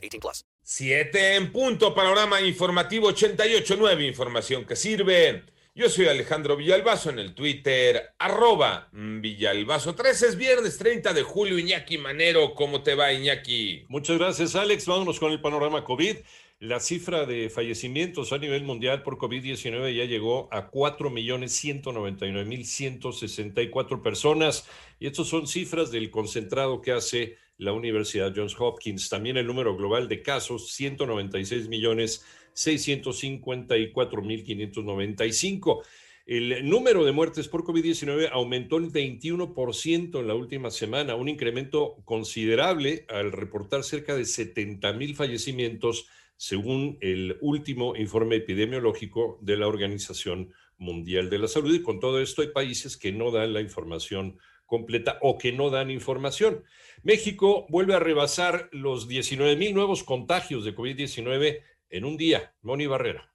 18 plus. 7 en punto. Panorama informativo 88.9. Información que sirve. Yo soy Alejandro Villalbazo en el Twitter, arroba Villalbazo. 13 es viernes 30 de julio. Iñaki Manero, ¿cómo te va, Iñaki? Muchas gracias, Alex. Vámonos con el panorama COVID. La cifra de fallecimientos a nivel mundial por COVID-19 ya llegó a 4.199.164 personas y estas son cifras del concentrado que hace la Universidad Johns Hopkins. También el número global de casos, 196.654.595. El número de muertes por COVID-19 aumentó en 21% en la última semana, un incremento considerable al reportar cerca de 70.000 fallecimientos según el último informe epidemiológico de la Organización Mundial de la Salud. Y con todo esto hay países que no dan la información completa o que no dan información. México vuelve a rebasar los 19 mil nuevos contagios de COVID-19 en un día. Moni Barrera.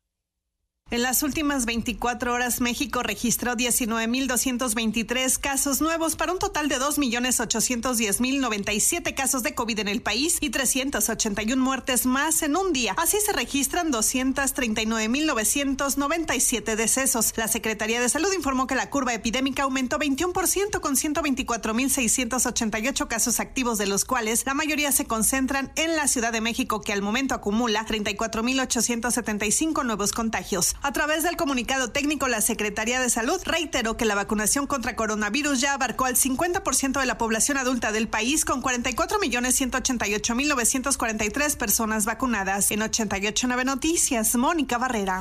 En las últimas 24 horas, México registró 19.223 casos nuevos para un total de 2.810.097 casos de COVID en el país y 381 muertes más en un día. Así se registran 239.997 decesos. La Secretaría de Salud informó que la curva epidémica aumentó 21% con 124.688 casos activos, de los cuales la mayoría se concentran en la Ciudad de México, que al momento acumula 34.875 nuevos contagios. A través del comunicado técnico, la Secretaría de Salud reiteró que la vacunación contra coronavirus ya abarcó al 50% de la población adulta del país con 44.188.943 personas vacunadas. En 889 Noticias, Mónica Barrera.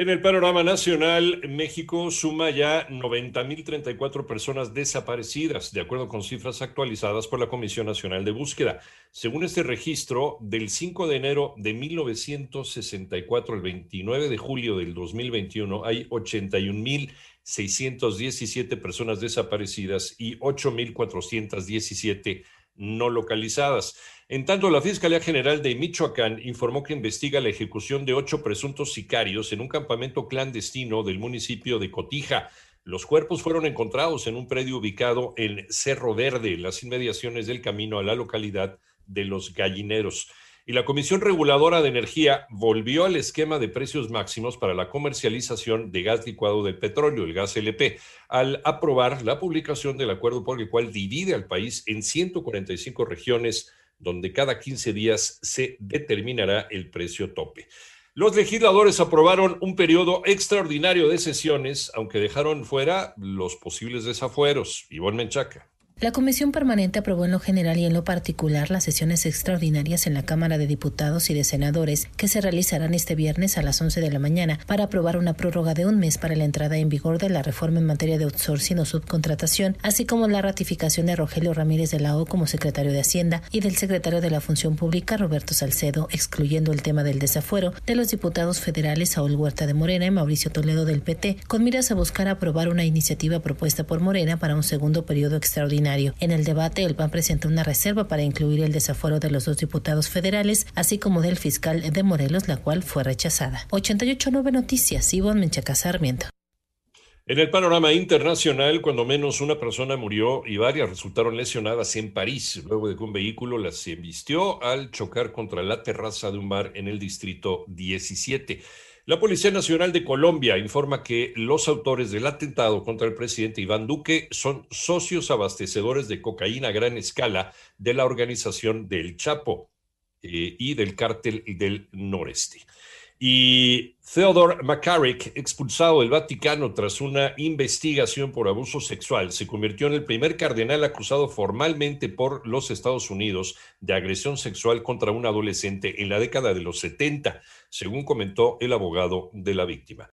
En el panorama nacional, México suma ya 90.034 personas desaparecidas, de acuerdo con cifras actualizadas por la Comisión Nacional de Búsqueda. Según este registro, del 5 de enero de 1964 al 29 de julio del 2021, hay 81.617 personas desaparecidas y 8.417 no localizadas. En tanto, la Fiscalía General de Michoacán informó que investiga la ejecución de ocho presuntos sicarios en un campamento clandestino del municipio de Cotija. Los cuerpos fueron encontrados en un predio ubicado en Cerro Verde, las inmediaciones del camino a la localidad de Los Gallineros. Y la Comisión Reguladora de Energía volvió al esquema de precios máximos para la comercialización de gas licuado del petróleo, el gas LP, al aprobar la publicación del acuerdo por el cual divide al país en 145 regiones donde cada 15 días se determinará el precio tope. Los legisladores aprobaron un periodo extraordinario de sesiones, aunque dejaron fuera los posibles desafueros. Ivonne Menchaca. La Comisión Permanente aprobó en lo general y en lo particular las sesiones extraordinarias en la Cámara de Diputados y de Senadores que se realizarán este viernes a las 11 de la mañana para aprobar una prórroga de un mes para la entrada en vigor de la reforma en materia de outsourcing o subcontratación, así como la ratificación de Rogelio Ramírez de la O como secretario de Hacienda y del secretario de la Función Pública Roberto Salcedo, excluyendo el tema del desafuero de los diputados federales Saúl Huerta de Morena y Mauricio Toledo del PT, con miras a buscar aprobar una iniciativa propuesta por Morena para un segundo periodo extraordinario en el debate, el PAN presentó una reserva para incluir el desafuero de los dos diputados federales, así como del fiscal de Morelos, la cual fue rechazada. 889 Noticias, Ivonne Menchaca Sarmiento. En el panorama internacional, cuando menos una persona murió y varias resultaron lesionadas en París, luego de que un vehículo las embistió al chocar contra la terraza de un bar en el distrito 17. La Policía Nacional de Colombia informa que los autores del atentado contra el presidente Iván Duque son socios abastecedores de cocaína a gran escala de la organización del Chapo eh, y del cártel del noreste. Y Theodore McCarrick, expulsado del Vaticano tras una investigación por abuso sexual, se convirtió en el primer cardenal acusado formalmente por los Estados Unidos de agresión sexual contra un adolescente en la década de los 70, según comentó el abogado de la víctima.